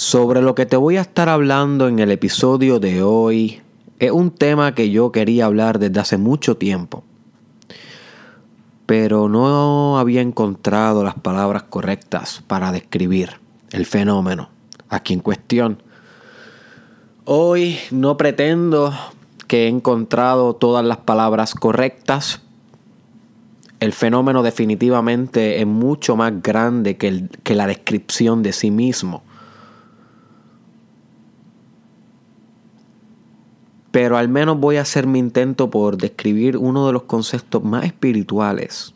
Sobre lo que te voy a estar hablando en el episodio de hoy es un tema que yo quería hablar desde hace mucho tiempo, pero no había encontrado las palabras correctas para describir el fenómeno aquí en cuestión. Hoy no pretendo que he encontrado todas las palabras correctas. El fenómeno definitivamente es mucho más grande que, que la descripción de sí mismo. Pero al menos voy a hacer mi intento por describir uno de los conceptos más espirituales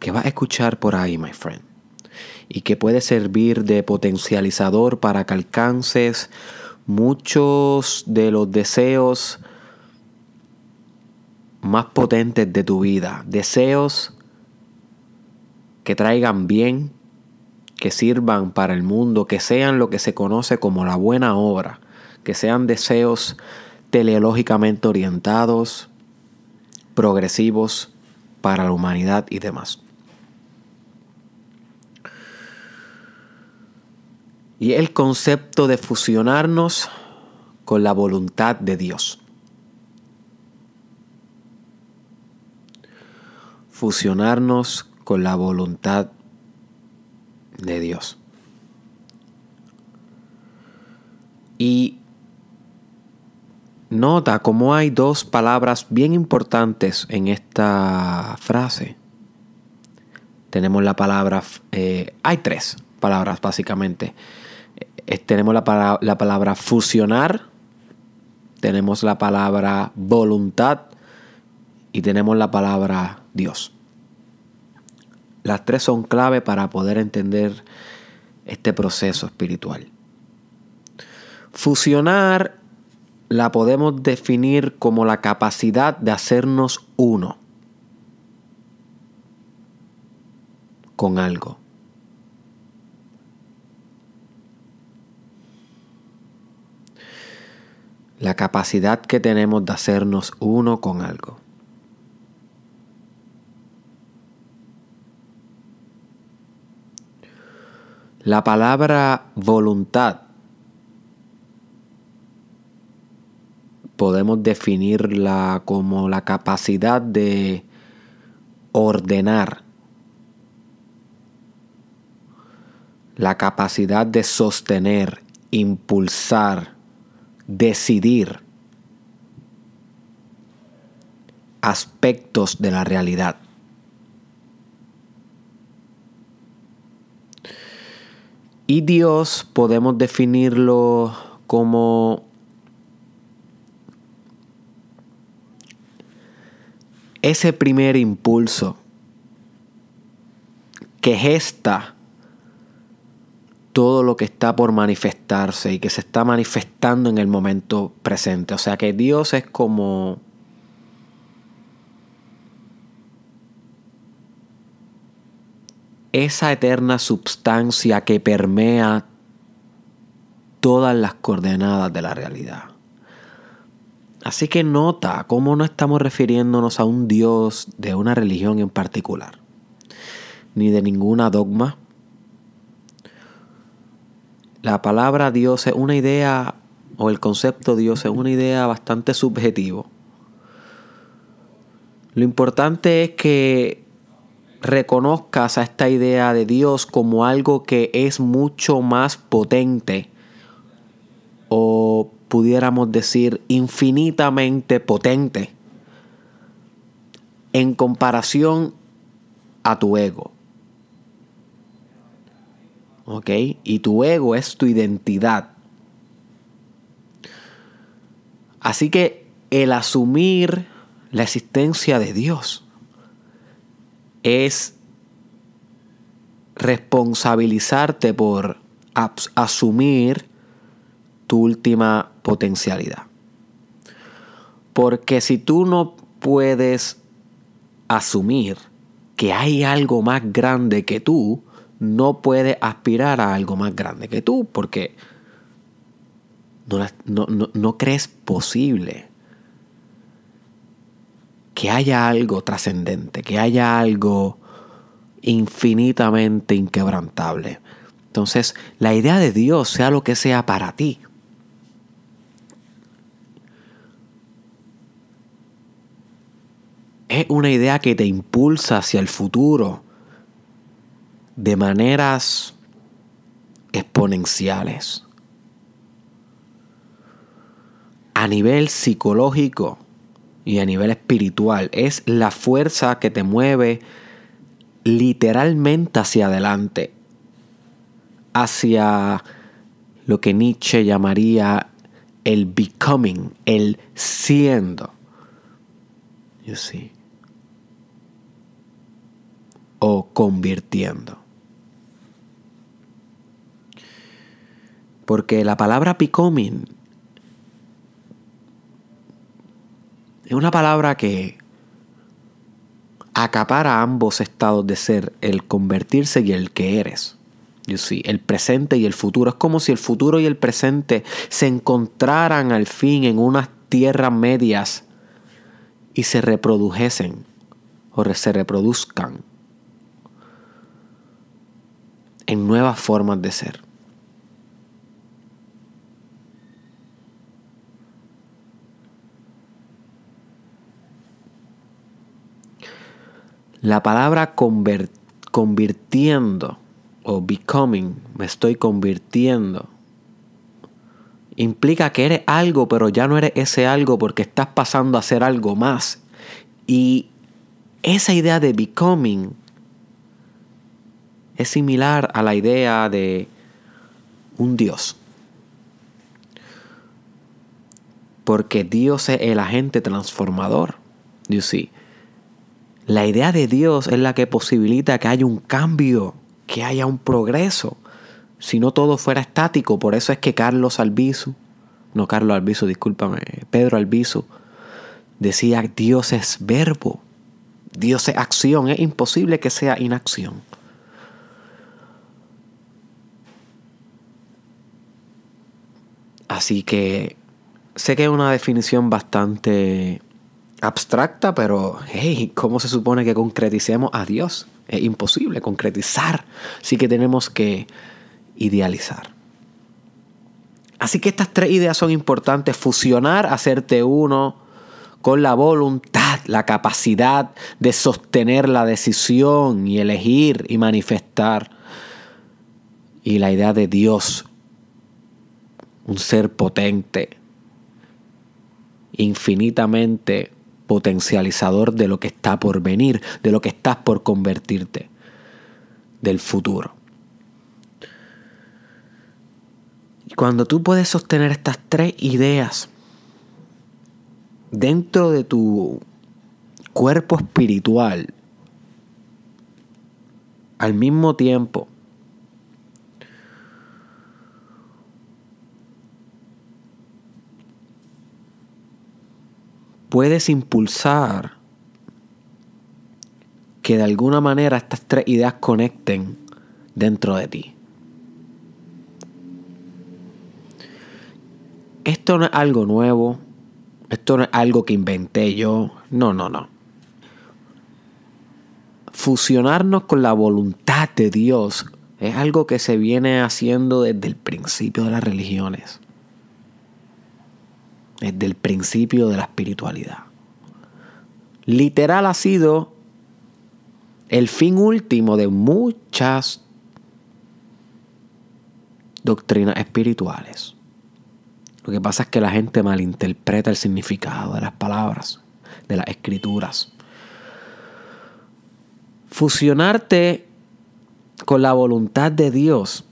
que vas a escuchar por ahí, my friend, y que puede servir de potencializador para que alcances muchos de los deseos más potentes de tu vida, deseos que traigan bien, que sirvan para el mundo, que sean lo que se conoce como la buena obra que sean deseos teleológicamente orientados, progresivos para la humanidad y demás. Y el concepto de fusionarnos con la voluntad de Dios. Fusionarnos con la voluntad de Dios. Y Nota cómo hay dos palabras bien importantes en esta frase. Tenemos la palabra, eh, hay tres palabras básicamente. Eh, tenemos la, la palabra fusionar, tenemos la palabra voluntad y tenemos la palabra Dios. Las tres son clave para poder entender este proceso espiritual. Fusionar la podemos definir como la capacidad de hacernos uno con algo. La capacidad que tenemos de hacernos uno con algo. La palabra voluntad podemos definirla como la capacidad de ordenar, la capacidad de sostener, impulsar, decidir aspectos de la realidad. Y Dios podemos definirlo como ese primer impulso que gesta todo lo que está por manifestarse y que se está manifestando en el momento presente. O sea que Dios es como esa eterna substancia que permea todas las coordenadas de la realidad. Así que nota cómo no estamos refiriéndonos a un Dios de una religión en particular, ni de ninguna dogma. La palabra Dios es una idea, o el concepto Dios es una idea bastante subjetivo. Lo importante es que reconozcas a esta idea de Dios como algo que es mucho más potente o pudiéramos decir, infinitamente potente en comparación a tu ego. ¿Ok? Y tu ego es tu identidad. Así que el asumir la existencia de Dios es responsabilizarte por asumir tu última potencialidad. Porque si tú no puedes asumir que hay algo más grande que tú, no puedes aspirar a algo más grande que tú, porque no, no crees posible que haya algo trascendente, que haya algo infinitamente inquebrantable, Entonces, la idea de Dios sea lo que sea para ti. Es una idea que te impulsa hacia el futuro de maneras exponenciales. A nivel psicológico y a nivel espiritual, es la fuerza que te mueve literalmente hacia adelante, hacia lo que Nietzsche llamaría el becoming, el siendo. You see. O convirtiendo. Porque la palabra becoming es una palabra que acapara ambos estados de ser, el convertirse y el que eres. You see, el presente y el futuro. Es como si el futuro y el presente se encontraran al fin en unas tierras medias y se reprodujesen o se reproduzcan en nuevas formas de ser. La palabra convirtiendo o becoming, me estoy convirtiendo, implica que eres algo, pero ya no eres ese algo porque estás pasando a ser algo más. Y esa idea de becoming es similar a la idea de un Dios. Porque Dios es el agente transformador. You. La idea de Dios es la que posibilita que haya un cambio, que haya un progreso. Si no todo fuera estático, por eso es que Carlos Albizu, no Carlos Albizu, discúlpame, Pedro Albizu, decía Dios es verbo, Dios es acción, es imposible que sea inacción. Así que sé que es una definición bastante abstracta, pero hey, ¿cómo se supone que concreticemos a Dios? Es imposible concretizar, así que tenemos que idealizar. Así que estas tres ideas son importantes, fusionar, hacerte uno con la voluntad, la capacidad de sostener la decisión y elegir y manifestar. Y la idea de Dios, un ser potente, infinitamente potencializador de lo que está por venir, de lo que estás por convertirte, del futuro. Y cuando tú puedes sostener estas tres ideas dentro de tu cuerpo espiritual, al mismo tiempo, puedes impulsar que de alguna manera estas tres ideas conecten dentro de ti. Esto no es algo nuevo, esto no es algo que inventé yo, no, no, no. Fusionarnos con la voluntad de Dios es algo que se viene haciendo desde el principio de las religiones desde el principio de la espiritualidad. Literal ha sido el fin último de muchas doctrinas espirituales. Lo que pasa es que la gente malinterpreta el significado de las palabras, de las escrituras. Fusionarte con la voluntad de Dios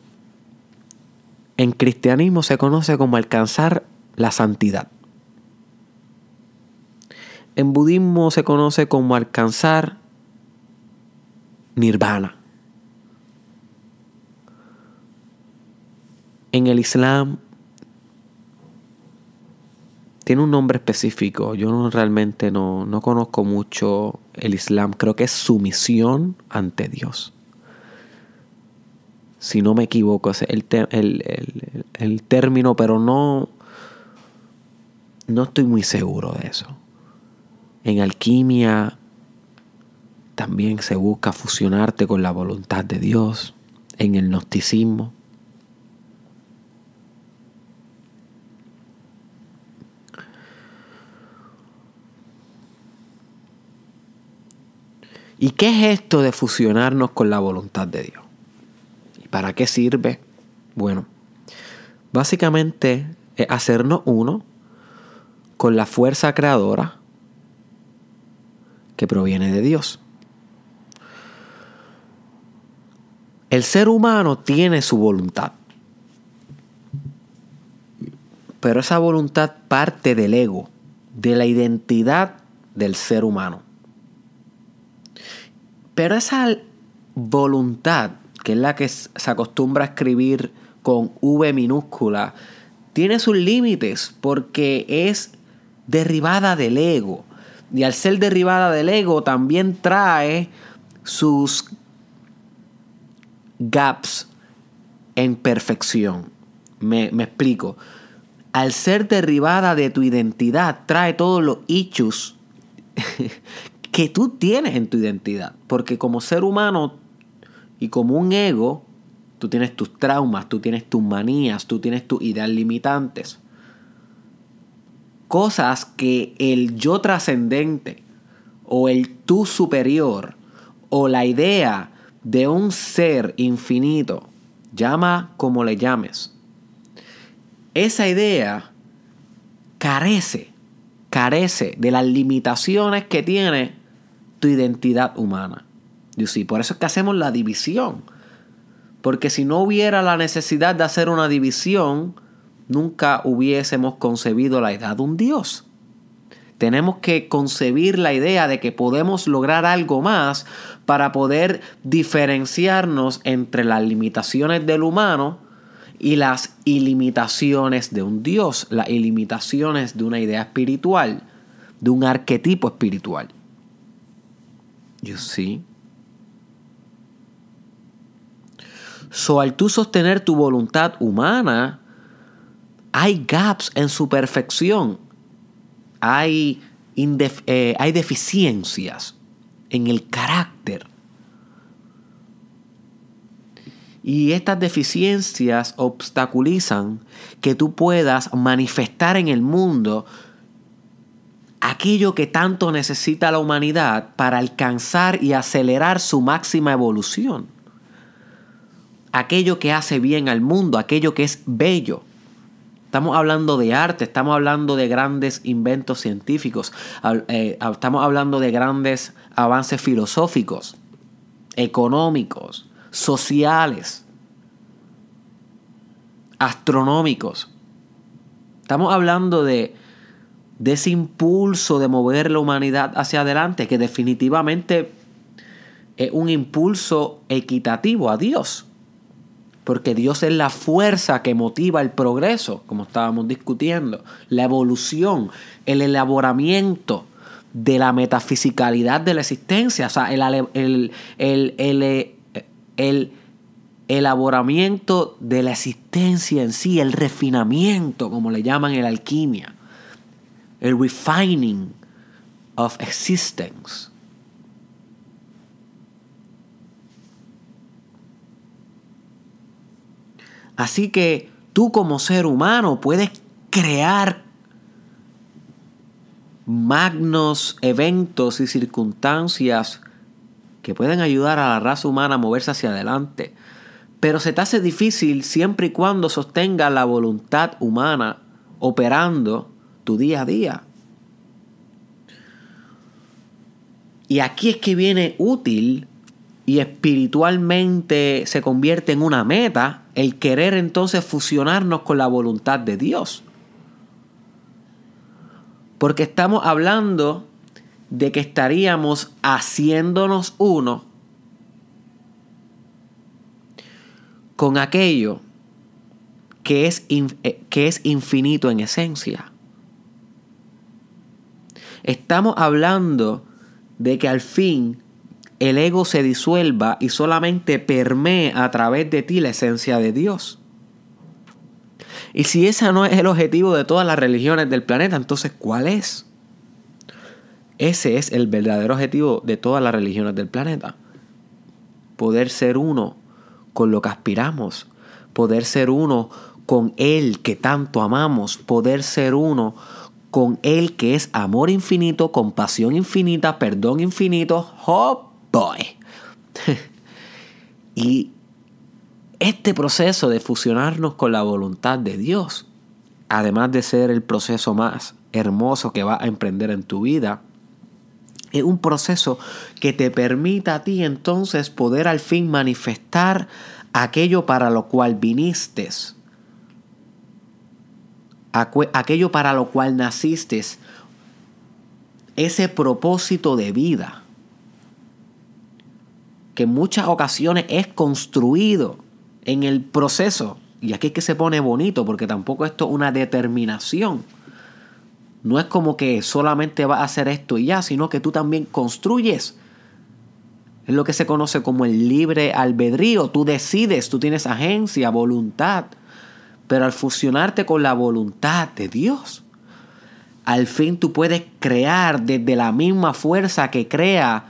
en cristianismo se conoce como alcanzar la santidad. En budismo se conoce como alcanzar nirvana. En el Islam tiene un nombre específico. Yo no, realmente no, no, conozco mucho el Islam. Creo que es sumisión ante Dios. Si no me equivoco, es el, el, el término, pero no, no estoy muy seguro de eso. En alquimia también se busca fusionarte con la voluntad de Dios. en el gnosticismo. ¿Y qué es esto de fusionarnos con la voluntad de Dios? ¿Y para qué sirve? Bueno, básicamente es hacernos uno con la fuerza creadora que proviene de Dios. El ser humano tiene su voluntad, pero esa voluntad parte del ego, de la identidad del ser humano. Pero esa voluntad, que es la que se acostumbra a escribir con V minúscula, tiene sus límites porque es derribada del ego. Y al ser derribada del ego también trae sus gaps en perfección. Me, explico. Al ser derribada de tu identidad, trae todos los issues que tú tienes en tu identidad. Porque como ser humano y como un ego, tú tienes tus traumas, tú tienes tus manías, tú tienes tus ideas limitantes. Cosas que el yo trascendente o el tú superior o la idea de un ser infinito, llama como le llames, esa idea carece, carece de las limitaciones que tiene tu identidad humana. Por eso es que hacemos la división. Porque si no hubiera la necesidad de hacer una división, nunca hubiésemos concebido la idea de un Dios. Tenemos que concebir la idea de que podemos lograr algo más para poder diferenciarnos entre las limitaciones del humano y las ilimitaciones de un Dios, las ilimitaciones de una idea espiritual, de un arquetipo espiritual. You see? So, al tú sostener tu voluntad humana, hay gaps en su perfección. Hay, eh, hay deficiencias en el carácter. Y estas deficiencias obstaculizan que tú puedas manifestar en el mundo aquello que tanto necesita la humanidad para alcanzar y acelerar su máxima evolución. Aquello que hace bien al mundo, aquello que es bello. Estamos hablando de arte, estamos hablando de grandes inventos científicos, eh, estamos hablando de grandes avances filosóficos, económicos, sociales, astronómicos. Estamos hablando de de ese impulso de mover la humanidad hacia adelante, que definitivamente es un impulso equitativo a Dios. Porque Dios es la fuerza que motiva el progreso, como estábamos discutiendo, la evolución, el elaboramiento de la metafisicalidad de la existencia, o sea, el, el, el, el elaboramiento de la existencia en sí, el refinamiento, como le llaman en la alquimia el refining of existence. Así que tú como ser humano puedes crear magnos eventos y circunstancias que pueden ayudar a la raza humana a moverse hacia adelante. Pero se te hace difícil siempre y cuando sostenga la voluntad humana operando tu día a día. Y aquí es que viene útil y espiritualmente se convierte en una meta el querer entonces fusionarnos con la voluntad de Dios. Porque estamos hablando de que estaríamos haciéndonos uno con aquello que es, eh, que es infinito en esencia. Estamos hablando de que al fin el ego se disuelva y solamente permee a través de ti la esencia de Dios. Y si ese no es el objetivo de todas las religiones del planeta, entonces ¿cuál es? Ese es el verdadero objetivo de todas las religiones del planeta. Poder ser uno con lo que aspiramos, poder ser uno con Él que tanto amamos, poder ser uno con Él que es amor infinito, compasión infinita, perdón infinito. ¡Oh, y este proceso de fusionarnos con la voluntad de Dios, además de ser el proceso más hermoso que vas a emprender en tu vida, es un proceso que te permita a ti entonces poder al fin manifestar aquello para lo cual viniste, aquello para lo cual naciste, ese propósito de vida que en muchas ocasiones es construido en el proceso. Y aquí es que se pone bonito porque tampoco esto es una determinación no es como que solamente vas a hacer esto y ya, sino que tú también construyes. Es lo que se conoce como el libre albedrío. Tú decides, tú tienes agencia, voluntad. Pero al fusionarte con la voluntad de Dios, al fin tú puedes crear desde la misma fuerza que crea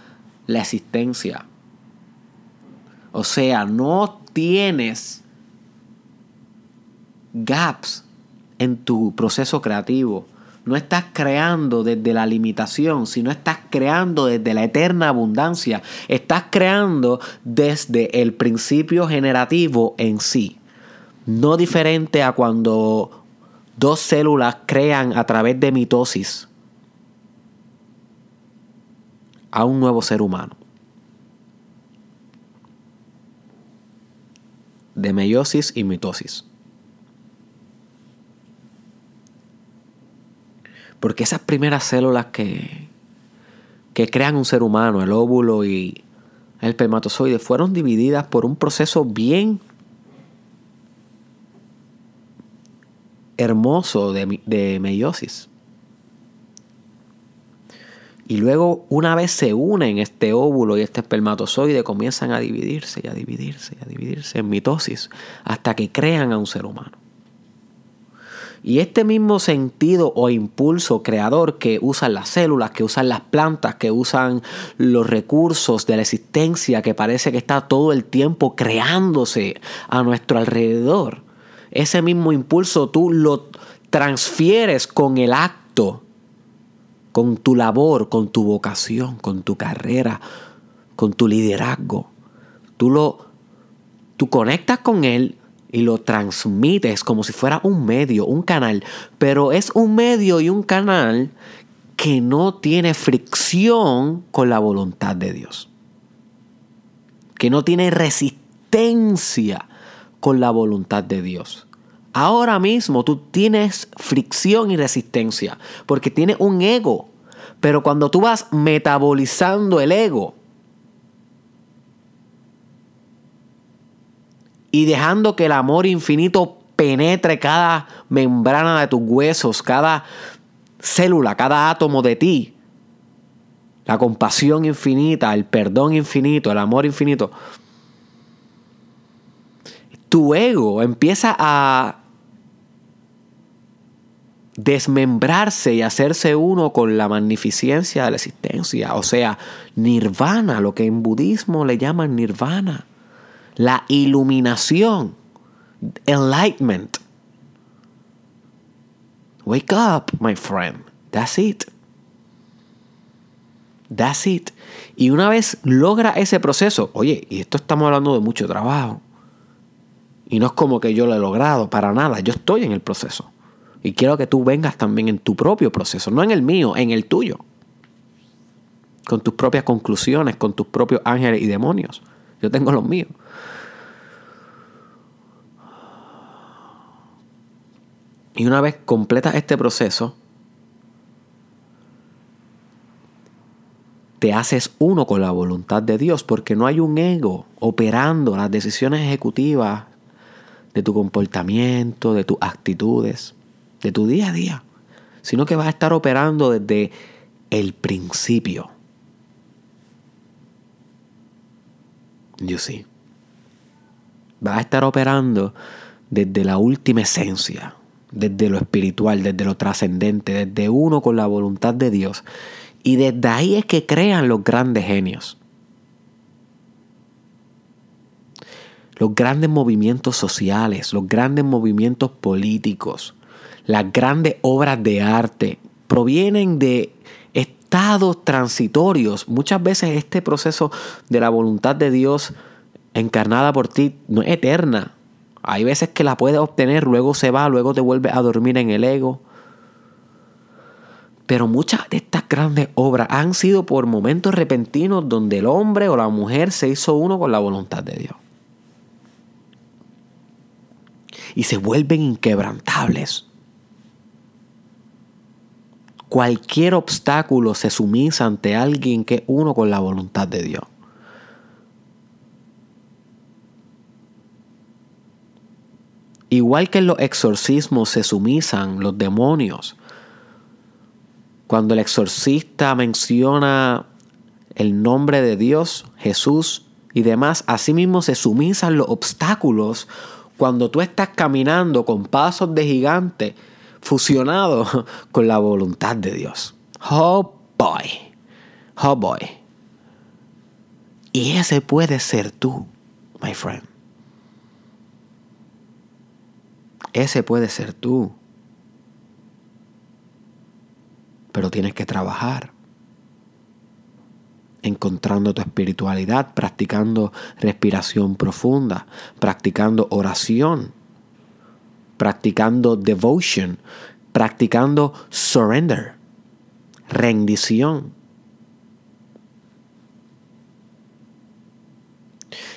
la existencia. O sea, no tienes gaps en tu proceso creativo no estás creando desde la limitación, sino estás creando desde la eterna abundancia. Estás creando desde el principio generativo en sí. No diferente a cuando dos células crean a través de mitosis a un nuevo ser humano. De meiosis y mitosis. Porque esas primeras células que, que crean un ser humano, el óvulo y el espermatozoide, fueron divididas por un proceso bien hermoso de, de meiosis. Y luego, una vez se unen este óvulo y este espermatozoide, comienzan a dividirse y a dividirse y a dividirse en mitosis hasta que crean a un ser humano. Y este mismo sentido o impulso creador que usan las células, que usan las plantas, que usan los recursos de la existencia, que parece que está todo el tiempo creándose a nuestro alrededor, ese mismo impulso tú lo transfieres con el acto, con tu labor, con tu vocación, con tu carrera, con tu liderazgo. Tú lo tú conectas con él y lo transmites como si fuera un medio, un canal, pero es un medio y un canal que no tiene fricción con la voluntad de Dios, que no tiene resistencia con la voluntad de Dios. Ahora mismo tú tienes fricción y resistencia porque tienes un ego, pero cuando tú vas metabolizando el ego, y dejando que el amor infinito penetre cada membrana de tus huesos, cada célula, cada átomo de ti. La compasión infinita, el perdón infinito, el amor infinito. Tu ego empieza a desmembrarse y hacerse uno con la magnificencia de la existencia. O sea, nirvana, lo que en budismo le llaman nirvana la iluminación, enlightenment. Wake up, my friend. That's it. That's it. Y una vez logra ese proceso, oye, y esto estamos hablando de mucho trabajo. Y no es como que yo lo he logrado, para nada. Yo estoy en el proceso. Y quiero que tú vengas también en tu propio proceso, no en el mío, en el tuyo. Con tus propias conclusiones, con tus propios ángeles y demonios. Yo tengo los míos. Y una vez completas este proceso, te haces uno con la voluntad de Dios porque no hay un ego operando las decisiones ejecutivas de tu comportamiento, de tus actitudes, de tu día a día, sino que vas a estar operando desde el principio. Yo sí. Vas a estar operando desde la última esencia, desde lo espiritual, desde lo trascendente, desde uno con la voluntad de Dios. Y desde ahí es que crean los grandes genios. los grandes movimientos sociales, los grandes movimientos políticos, las grandes obras de arte provienen de estados transitorios. Muchas veces este proceso de la voluntad de Dios encarnada por ti no es eterna. Hay veces que la puedes obtener, luego se va, luego te vuelve a dormir en el ego. Pero muchas de estas grandes obras han sido por momentos repentinos donde el hombre o la mujer se hizo uno con la voluntad de Dios. Y se vuelven inquebrantables. Cualquier obstáculo se sumisa ante alguien que es uno con la voluntad de Dios. Igual que en los exorcismos se sumisan los demonios cuando el exorcista menciona el nombre de Dios, Jesús y demás, asimismo se sumisan los obstáculos cuando tú estás caminando con pasos de gigante fusionados con la voluntad de Dios. Oh boy, oh boy. Y ese puede ser tú, my friend. Ese puede ser tú. pero tienes que trabajar encontrando tu espiritualidad, practicando respiración profunda, practicando oración, practicando devotion, practicando surrender, rendición.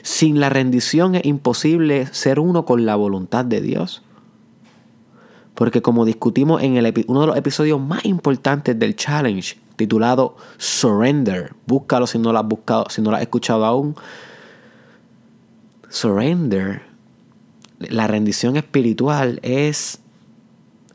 Sin la rendición es imposible ser uno con la voluntad de Dios. Porque como discutimos en el, uno de los episodios más importantes del challenge, titulado Surrender, búscalo si no lo has buscado, si no lo has escuchado aún. Surrender, la rendición espiritual es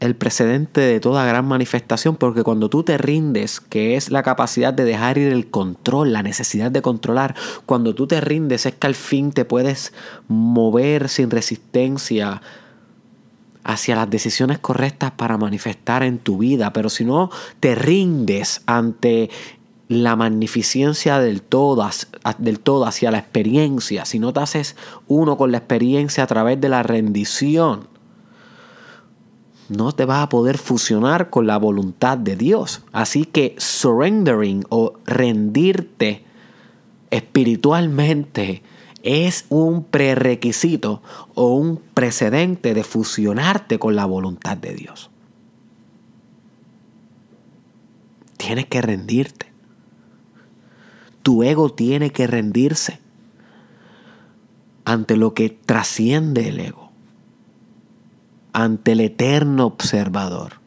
el precedente de toda gran manifestación, porque cuando tú te rindes, que es la capacidad de dejar ir el control, la necesidad de controlar, cuando tú te rindes es que al fin te puedes mover sin resistencia hacia las decisiones correctas para manifestar en tu vida, pero si no te rindes ante la magnificencia del todo, del todo hacia la experiencia, si no te haces uno con la experiencia a través de la rendición, no te vas a poder fusionar con la voluntad de Dios. Así que surrendering o rendirte espiritualmente es un prerequisito o un precedente de fusionarte con la voluntad de Dios. Tienes que rendirte. Tu ego tiene que rendirse ante lo que trasciende el ego, ante el eterno observador,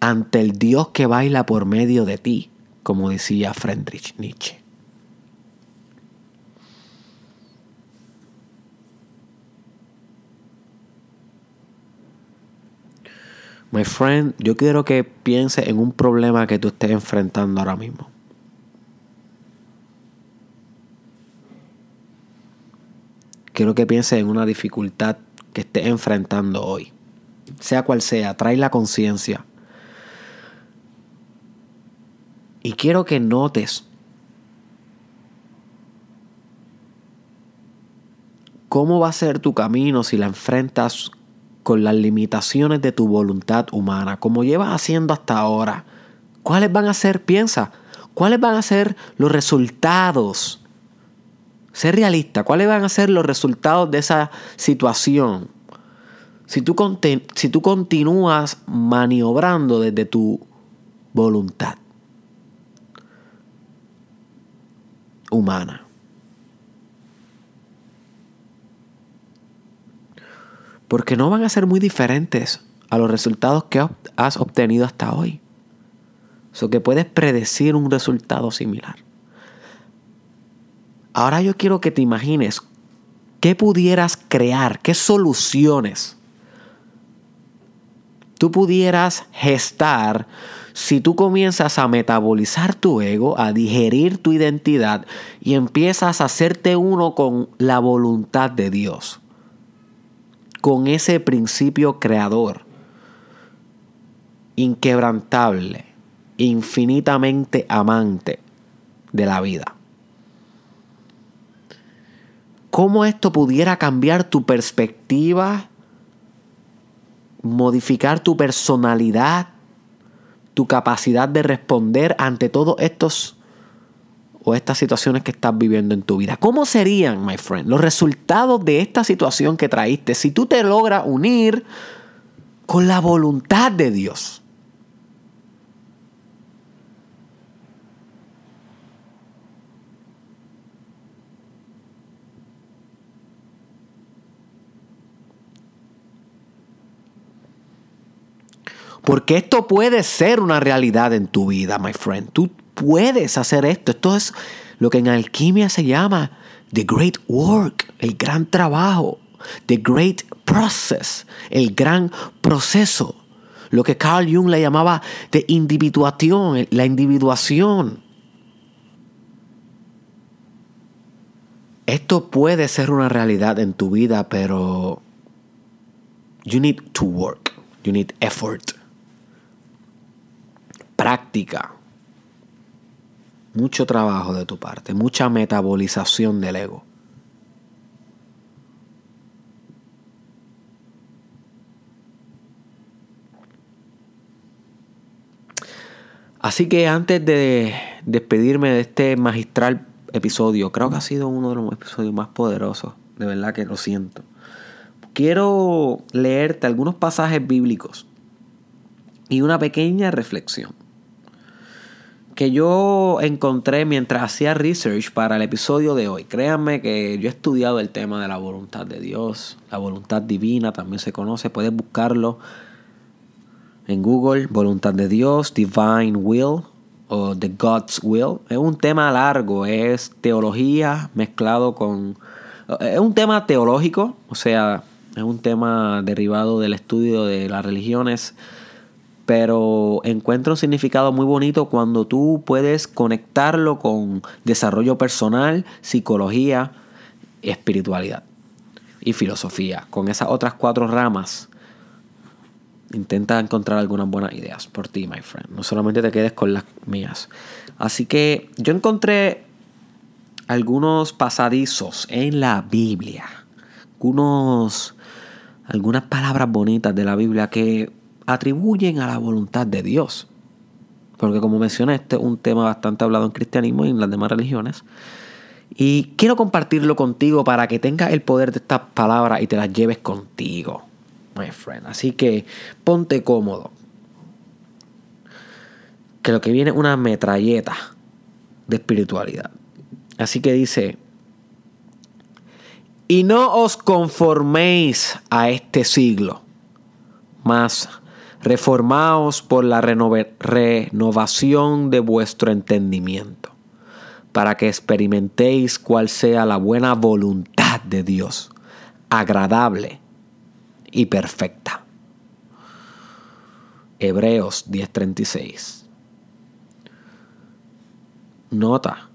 ante el Dios que baila por medio de ti como decía Friedrich Nietzsche. My friend, yo quiero que pienses en un problema que tú estés enfrentando ahora mismo. Quiero que pienses en una dificultad que estés enfrentando hoy. Sea cual sea, trae la conciencia Y quiero que notes cómo va a ser tu camino si la enfrentas con las limitaciones de tu voluntad humana, como llevas haciendo hasta ahora. ¿Cuáles van a ser, piensa, cuáles van a ser los resultados? Ser realista, ¿cuáles van a ser los resultados de esa situación? Si tú, si tú continúas maniobrando desde tu voluntad. humana. Porque no van a ser muy diferentes a los resultados que has obtenido hasta hoy. So que puedes predecir un resultado similar. Ahora yo quiero que te imagines qué pudieras crear, qué soluciones tú pudieras gestar si tú comienzas a metabolizar tu ego, a digerir tu identidad y empiezas a hacerte uno con la voluntad de Dios, con ese principio creador, inquebrantable, infinitamente amante de la vida. cómo esto pudiera cambiar tu perspectiva, modificar tu personalidad, tu capacidad de responder ante todos estos o estas situaciones que estás viviendo en tu vida. ¿Cómo serían, my friend, los resultados de esta situación que traíste si tú te logras unir con la voluntad de Dios? Porque esto puede ser una realidad en tu vida, my friend. Tú puedes hacer esto. Esto es lo que en alquimia se llama the great work, el gran trabajo, the great process, el gran proceso. Lo que Carl Jung le llamaba de individuación, la individuación. Esto puede ser una realidad en tu vida, pero you need to work, you need effort práctica, mucho trabajo de tu parte, mucha metabolización del ego. Así que antes de despedirme de este magistral episodio, creo que ha sido uno de los episodios más poderosos, de verdad que lo siento. Quiero leerte algunos pasajes bíblicos y una pequeña reflexión que yo encontré mientras hacía research para el episodio de hoy. Créanme que yo he estudiado el tema de la voluntad de Dios, la voluntad divina también se conoce, puedes buscarlo en Google, voluntad de Dios, divine will o the God's will. Es un tema largo, es teología mezclado con... Es un tema teológico, o sea, es un tema derivado del estudio de las religiones pero encuentro un significado muy bonito cuando tú puedes conectarlo con desarrollo personal, psicología, espiritualidad y filosofía. Con esas otras cuatro ramas, intenta encontrar algunas buenas ideas por ti, my friend. No solamente te quedes con las mías. Así que yo encontré algunos pasadizos en la Biblia. Algunos, algunas palabras bonitas de la Biblia que atribuyen a la voluntad de Dios. Porque como mencioné, este es un tema bastante hablado en cristianismo y en las demás religiones. Y quiero compartirlo contigo para que tengas el poder de estas palabras y te las lleves contigo, my friend. Así que ponte cómodo. Que lo que viene es una metralleta de espiritualidad. Así que dice, y no os conforméis a este siglo, más reformaos por la renovación de vuestro entendimiento, para que experimentéis cuál sea la buena voluntad de Dios, agradable y perfecta. Hebreos 10:36. Nota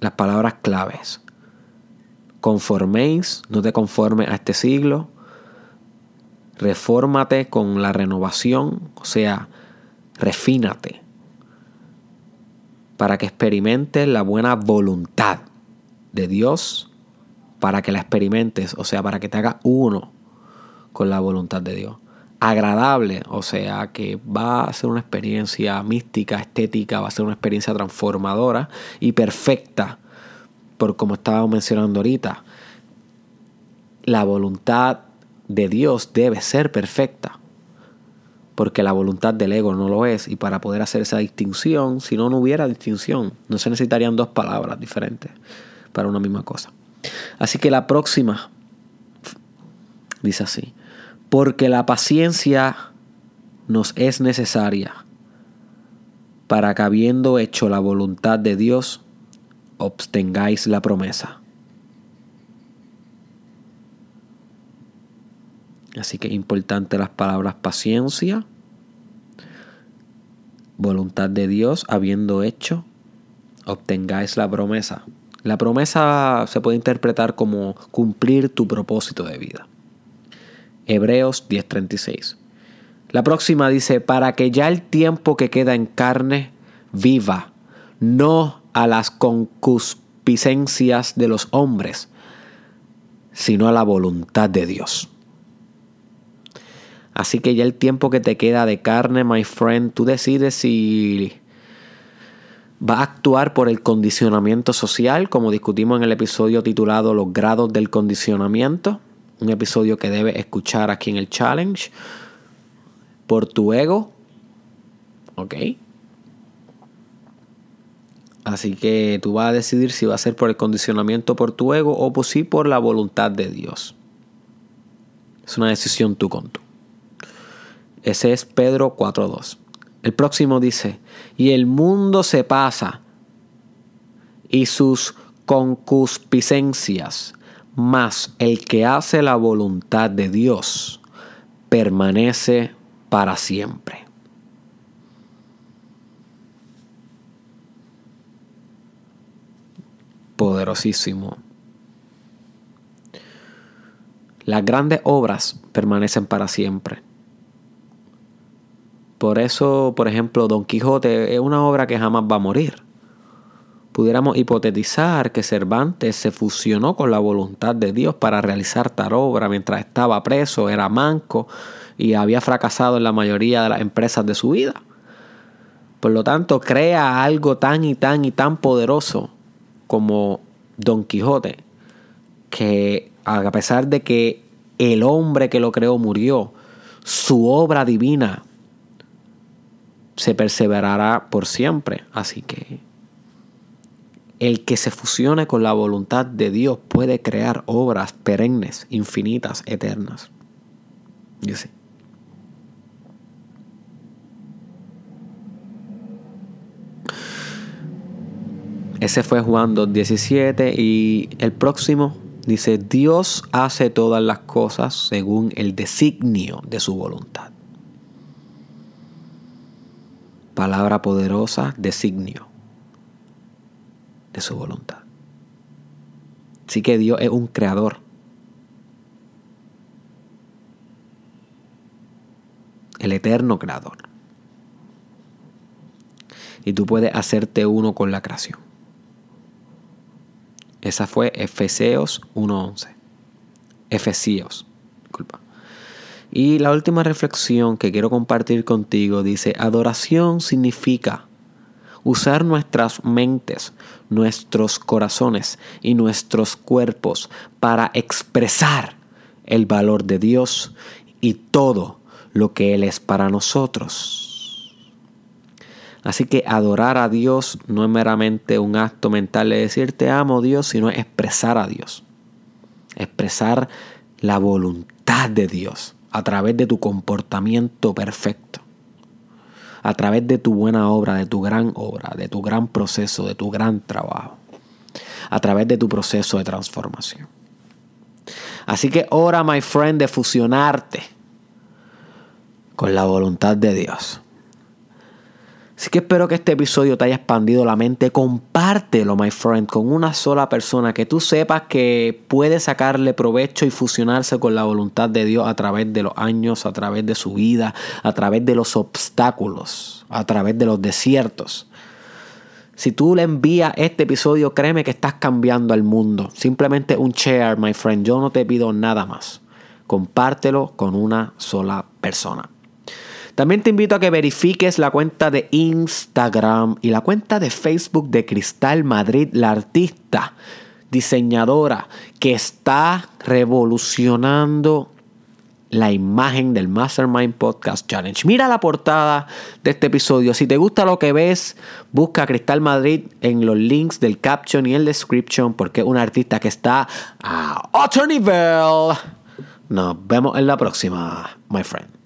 las palabras claves. Conforméis, no te conformes a este siglo, Refórmate con la renovación, o sea, refínate para que experimentes la buena voluntad de Dios, para que la experimentes, o sea, para que te hagas uno con la voluntad de Dios. Agradable, o sea, que va a ser una experiencia mística, estética, va a ser una experiencia transformadora y perfecta, por como estaba mencionando ahorita. La voluntad de Dios debe ser perfecta, porque la voluntad del ego no lo es, y para poder hacer esa distinción, si no, no hubiera distinción, no se necesitarían dos palabras diferentes para una misma cosa. Así que la próxima dice así, porque la paciencia nos es necesaria para que habiendo hecho la voluntad de Dios, obtengáis la promesa. Así que es importante las palabras paciencia, voluntad de Dios, habiendo hecho, obtengáis la promesa. La promesa se puede interpretar como cumplir tu propósito de vida. Hebreos 10:36. La próxima dice, para que ya el tiempo que queda en carne viva, no a las concupiscencias de los hombres, sino a la voluntad de Dios. Así que ya el tiempo que te queda de carne, my friend, tú decides si va a actuar por el condicionamiento social, como discutimos en el episodio titulado Los grados del condicionamiento, un episodio que debes escuchar aquí en el challenge, por tu ego, ¿ok? Así que tú vas a decidir si va a ser por el condicionamiento por tu ego o por sí por la voluntad de Dios. Es una decisión tú con tú. Ese es Pedro 4.2. El próximo dice, y el mundo se pasa y sus concupiscencias, mas el que hace la voluntad de Dios permanece para siempre. Poderosísimo. Las grandes obras permanecen para siempre. Por eso, por ejemplo, Don Quijote es una obra que jamás va a morir. Pudiéramos hipotetizar que Cervantes se fusionó con la voluntad de Dios para realizar tal obra mientras estaba preso, era manco y había fracasado en la mayoría de las empresas de su vida. Por lo tanto, crea algo tan y tan y tan poderoso como Don Quijote, que a pesar de que el hombre que lo creó murió, su obra divina se perseverará por siempre. Así que el que se fusione con la voluntad de Dios puede crear obras perennes, infinitas, eternas. Yo. Ese fue Juan 2.17 y el próximo dice, Dios hace todas las cosas según el designio de su voluntad. Palabra poderosa, designio de su voluntad. Así que Dios es un creador. El eterno creador. Y tú puedes hacerte uno con la creación. Esa fue Efeseos 1.11. Efesios, disculpa. Y la última reflexión que quiero compartir contigo dice, adoración significa usar nuestras mentes, nuestros corazones y nuestros cuerpos para expresar el valor de Dios y todo lo que Él es para nosotros. Así que adorar a Dios no es meramente un acto mental de decir te amo Dios, sino expresar a Dios. Expresar la voluntad de Dios a través de tu comportamiento perfecto, a través de tu buena obra, de tu gran obra, de tu gran proceso, de tu gran trabajo, a través de tu proceso de transformación. Así que ora, my friend, de fusionarte con la voluntad de Dios. Así que espero que este episodio te haya expandido la mente. Compártelo, my friend, con una sola persona que tú sepas que puede sacarle provecho y fusionarse con la voluntad de Dios a través de los años, a través de su vida, a través de los obstáculos, a través de los desiertos. Si tú le envías este episodio, créeme que estás cambiando al mundo. Simplemente un share, my friend. Yo no te pido nada más. Compártelo con una sola persona. También te invito a que verifiques la cuenta de Instagram y la cuenta de Facebook de Cristal Madrid, la artista, diseñadora que está revolucionando la imagen del Mastermind Podcast Challenge. Mira la portada de este episodio. Si te gusta lo que ves, busca Cristal Madrid en los links del caption y el description porque es una artista que está a otro nivel. Nos vemos en la próxima, my friend.